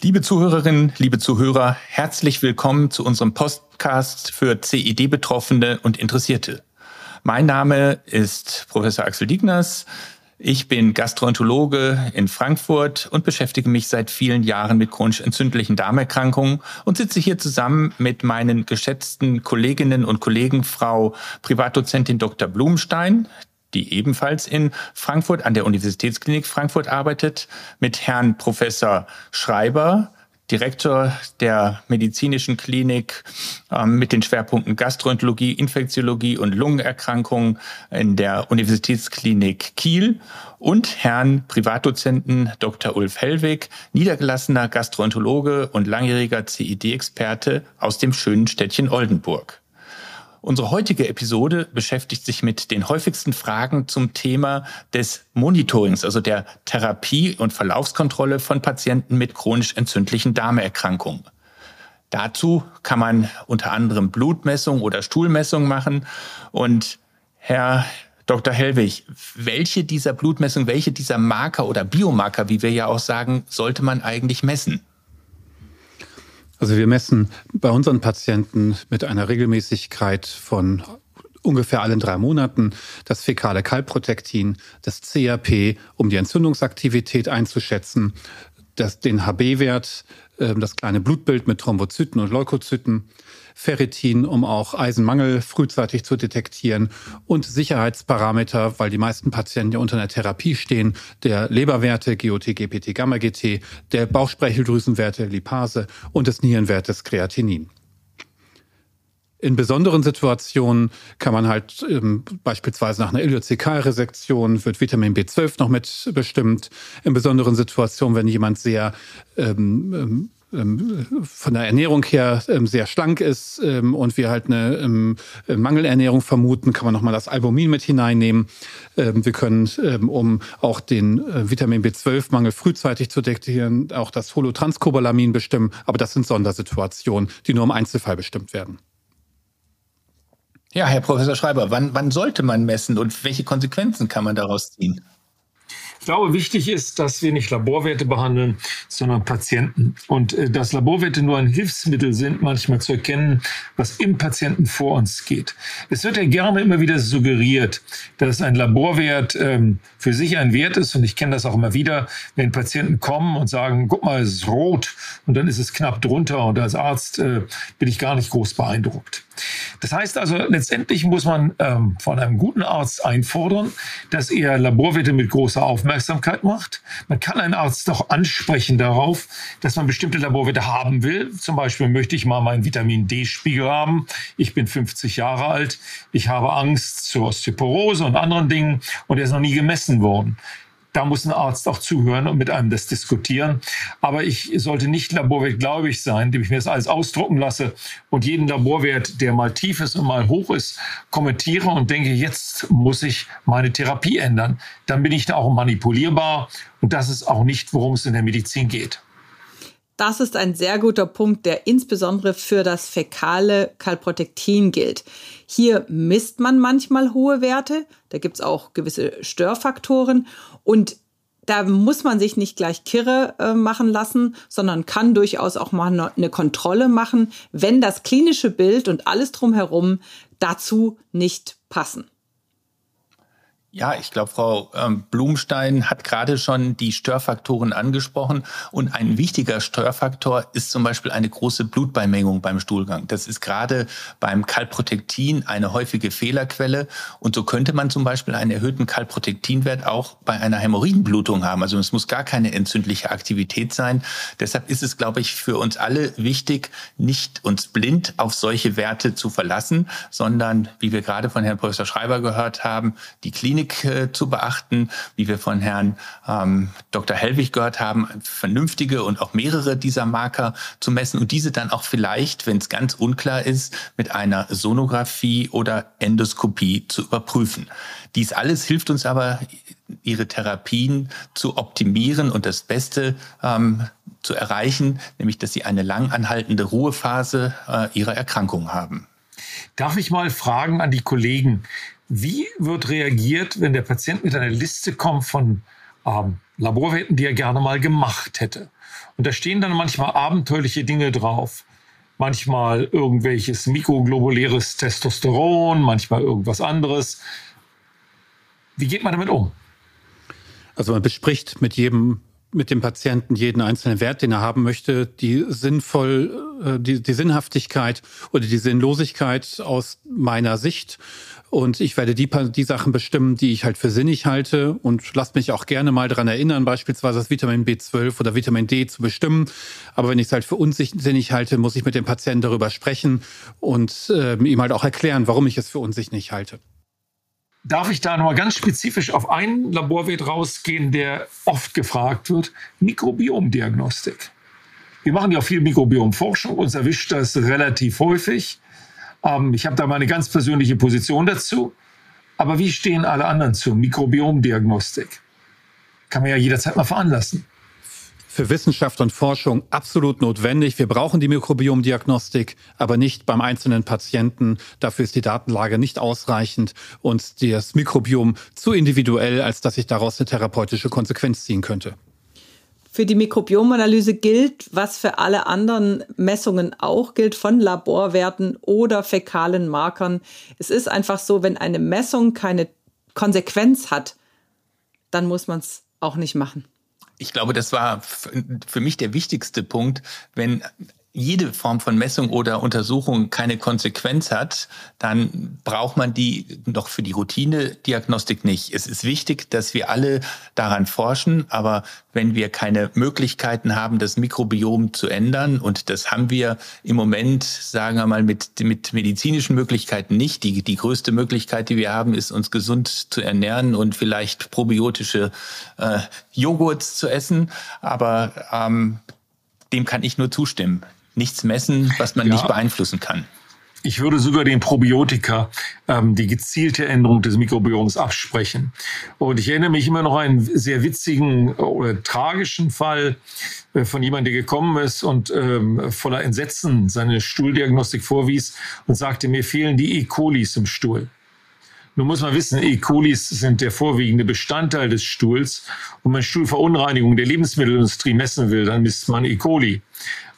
Liebe Zuhörerinnen, liebe Zuhörer, herzlich willkommen zu unserem Podcast für CID-Betroffene und Interessierte. Mein Name ist Professor Axel Digners. Ich bin Gastroenterologe in Frankfurt und beschäftige mich seit vielen Jahren mit chronisch entzündlichen Darmerkrankungen und sitze hier zusammen mit meinen geschätzten Kolleginnen und Kollegen, Frau Privatdozentin Dr. Blumstein, die ebenfalls in Frankfurt an der Universitätsklinik Frankfurt arbeitet, mit Herrn Professor Schreiber, Direktor der medizinischen Klinik ähm, mit den Schwerpunkten Gastroenterologie, Infektiologie und Lungenerkrankungen in der Universitätsklinik Kiel und Herrn Privatdozenten Dr. Ulf Hellwig, niedergelassener Gastroenterologe und langjähriger CID-Experte aus dem schönen Städtchen Oldenburg. Unsere heutige Episode beschäftigt sich mit den häufigsten Fragen zum Thema des Monitorings, also der Therapie und Verlaufskontrolle von Patienten mit chronisch entzündlichen Darmerkrankungen. Dazu kann man unter anderem Blutmessung oder Stuhlmessung machen. Und Herr Dr. Hellwig, welche dieser Blutmessungen, welche dieser Marker oder Biomarker, wie wir ja auch sagen, sollte man eigentlich messen? Also wir messen bei unseren Patienten mit einer Regelmäßigkeit von ungefähr allen drei Monaten das fäkale Kalprotektin, das CRP, um die Entzündungsaktivität einzuschätzen, das, den HB-Wert, das kleine Blutbild mit Thrombozyten und Leukozyten, Ferritin, um auch Eisenmangel frühzeitig zu detektieren und Sicherheitsparameter, weil die meisten Patienten ja unter einer Therapie stehen, der Leberwerte, GOT, GPT, Gamma-GT, der Bauchspeicheldrüsenwerte, Lipase und des Nierenwertes Kreatinin. In besonderen Situationen kann man halt ähm, beispielsweise nach einer Ileozekalresektion wird Vitamin B12 noch mit bestimmt. In besonderen Situationen, wenn jemand sehr ähm, ähm, ähm, von der Ernährung her ähm, sehr schlank ist ähm, und wir halt eine Mangelernährung vermuten, kann man nochmal das Albumin mit hineinnehmen. wir können, um auch den äh, Vitamin B12-Mangel frühzeitig zu detektieren, auch das Holotranscobalamin bestimmen. Aber das sind Sondersituationen, die nur im Einzelfall bestimmt werden. Ja, Herr Professor Schreiber, wann, wann sollte man messen und welche Konsequenzen kann man daraus ziehen? Ich glaube, wichtig ist, dass wir nicht Laborwerte behandeln, sondern Patienten. Und äh, dass Laborwerte nur ein Hilfsmittel sind, manchmal zu erkennen, was im Patienten vor uns geht. Es wird ja gerne immer wieder suggeriert, dass ein Laborwert ähm, für sich ein Wert ist. Und ich kenne das auch immer wieder, wenn Patienten kommen und sagen, guck mal, es ist rot und dann ist es knapp drunter. Und als Arzt äh, bin ich gar nicht groß beeindruckt. Das heißt also, letztendlich muss man ähm, von einem guten Arzt einfordern, dass er Laborwerte mit großer Aufmerksamkeit macht. Man kann einen Arzt doch ansprechen darauf, dass man bestimmte Laborwerte haben will. Zum Beispiel möchte ich mal meinen Vitamin D-Spiegel haben. Ich bin 50 Jahre alt. Ich habe Angst zur Osteoporose und anderen Dingen und er ist noch nie gemessen worden da muss ein Arzt auch zuhören und mit einem das diskutieren. Aber ich sollte nicht laborwertgläubig sein, indem ich mir das alles ausdrucken lasse und jeden Laborwert, der mal tief ist und mal hoch ist, kommentiere und denke, jetzt muss ich meine Therapie ändern. Dann bin ich da auch manipulierbar und das ist auch nicht, worum es in der Medizin geht. Das ist ein sehr guter Punkt, der insbesondere für das fäkale Kalprotektin gilt. Hier misst man manchmal hohe Werte, da gibt es auch gewisse Störfaktoren und da muss man sich nicht gleich kirre äh, machen lassen, sondern kann durchaus auch mal eine Kontrolle machen, wenn das klinische Bild und alles drumherum dazu nicht passen. Ja, ich glaube, Frau ähm, Blumstein hat gerade schon die Störfaktoren angesprochen. Und ein wichtiger Störfaktor ist zum Beispiel eine große Blutbeimengung beim Stuhlgang. Das ist gerade beim Kalprotektin eine häufige Fehlerquelle. Und so könnte man zum Beispiel einen erhöhten Kalprotektinwert auch bei einer Hämorrhoidenblutung haben. Also es muss gar keine entzündliche Aktivität sein. Deshalb ist es, glaube ich, für uns alle wichtig, nicht uns blind auf solche Werte zu verlassen, sondern, wie wir gerade von Herrn Professor Schreiber gehört haben, die Klinik Technik äh, zu beachten, wie wir von Herrn ähm, Dr. Hellwig gehört haben, vernünftige und auch mehrere dieser Marker zu messen und diese dann auch vielleicht, wenn es ganz unklar ist, mit einer Sonographie oder Endoskopie zu überprüfen. Dies alles hilft uns aber, ihre Therapien zu optimieren und das Beste ähm, zu erreichen, nämlich dass sie eine lang anhaltende Ruhephase äh, ihrer Erkrankung haben. Darf ich mal fragen an die Kollegen, wie wird reagiert, wenn der Patient mit einer Liste kommt von ähm, Laborwerten, die er gerne mal gemacht hätte? Und da stehen dann manchmal abenteuerliche Dinge drauf. Manchmal irgendwelches mikroglobuläres Testosteron, manchmal irgendwas anderes. Wie geht man damit um? Also man bespricht mit jedem mit dem Patienten jeden einzelnen Wert, den er haben möchte, die sinnvoll, äh, die, die Sinnhaftigkeit oder die Sinnlosigkeit aus meiner Sicht. Und ich werde die, die Sachen bestimmen, die ich halt für sinnig halte und lasst mich auch gerne mal daran erinnern, beispielsweise das Vitamin B12 oder Vitamin D zu bestimmen. Aber wenn ich es halt für unsinnig halte, muss ich mit dem Patienten darüber sprechen und äh, ihm halt auch erklären, warum ich es für unsinnig halte. Darf ich da nochmal ganz spezifisch auf einen Laborwert rausgehen, der oft gefragt wird? Mikrobiomdiagnostik. Wir machen ja viel Mikrobiomforschung, uns erwischt das relativ häufig. Ähm, ich habe da meine ganz persönliche Position dazu. Aber wie stehen alle anderen zu Mikrobiomdiagnostik? Kann man ja jederzeit mal veranlassen für Wissenschaft und Forschung absolut notwendig. Wir brauchen die Mikrobiomdiagnostik, aber nicht beim einzelnen Patienten. Dafür ist die Datenlage nicht ausreichend und das Mikrobiom zu individuell, als dass ich daraus eine therapeutische Konsequenz ziehen könnte. Für die Mikrobiomanalyse gilt, was für alle anderen Messungen auch gilt, von Laborwerten oder fäkalen Markern. Es ist einfach so, wenn eine Messung keine Konsequenz hat, dann muss man es auch nicht machen ich glaube, das war für mich der wichtigste Punkt, wenn jede Form von Messung oder Untersuchung keine Konsequenz hat, dann braucht man die noch für die Routine-Diagnostik nicht. Es ist wichtig, dass wir alle daran forschen, aber wenn wir keine Möglichkeiten haben, das Mikrobiom zu ändern, und das haben wir im Moment, sagen wir mal, mit, mit medizinischen Möglichkeiten nicht. Die, die größte Möglichkeit, die wir haben, ist, uns gesund zu ernähren und vielleicht probiotische äh, Joghurts zu essen. Aber ähm, dem kann ich nur zustimmen nichts messen, was man ja. nicht beeinflussen kann. Ich würde sogar den Probiotika ähm, die gezielte Änderung des Mikrobioms absprechen. Und ich erinnere mich immer noch an einen sehr witzigen oder tragischen Fall äh, von jemandem, der gekommen ist und ähm, voller Entsetzen seine Stuhldiagnostik vorwies und sagte, mir fehlen die E. colis im Stuhl. Nun muss man wissen, E. colis sind der vorwiegende Bestandteil des Stuhls. Und man Stuhlverunreinigung der Lebensmittelindustrie messen will, dann misst man E. coli.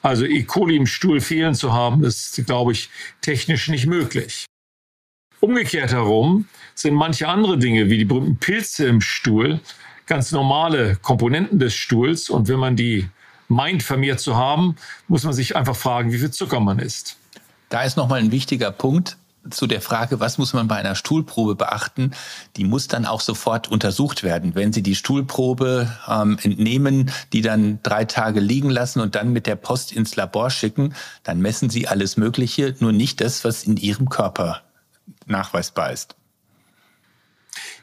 Also E. coli im Stuhl fehlen zu haben, ist, glaube ich, technisch nicht möglich. Umgekehrt herum sind manche andere Dinge, wie die berühmten Pilze im Stuhl, ganz normale Komponenten des Stuhls. Und wenn man die meint, vermehrt zu haben, muss man sich einfach fragen, wie viel Zucker man isst. Da ist nochmal ein wichtiger Punkt zu der Frage, was muss man bei einer Stuhlprobe beachten, die muss dann auch sofort untersucht werden. Wenn Sie die Stuhlprobe ähm, entnehmen, die dann drei Tage liegen lassen und dann mit der Post ins Labor schicken, dann messen Sie alles Mögliche, nur nicht das, was in Ihrem Körper nachweisbar ist.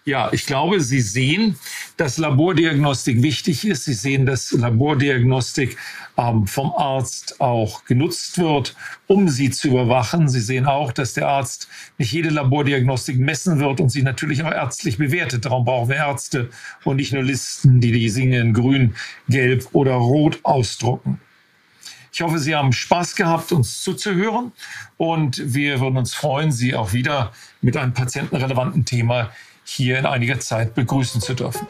Ja, ich glaube, Sie sehen, dass Labordiagnostik wichtig ist. Sie sehen, dass Labordiagnostik ähm, vom Arzt auch genutzt wird, um sie zu überwachen. Sie sehen auch, dass der Arzt nicht jede Labordiagnostik messen wird und sie natürlich auch ärztlich bewertet. Darum brauchen wir Ärzte und nicht nur Listen, die die Dinge in grün, gelb oder rot ausdrucken. Ich hoffe, Sie haben Spaß gehabt, uns zuzuhören und wir würden uns freuen, Sie auch wieder mit einem patientenrelevanten Thema hier in einiger Zeit begrüßen zu dürfen.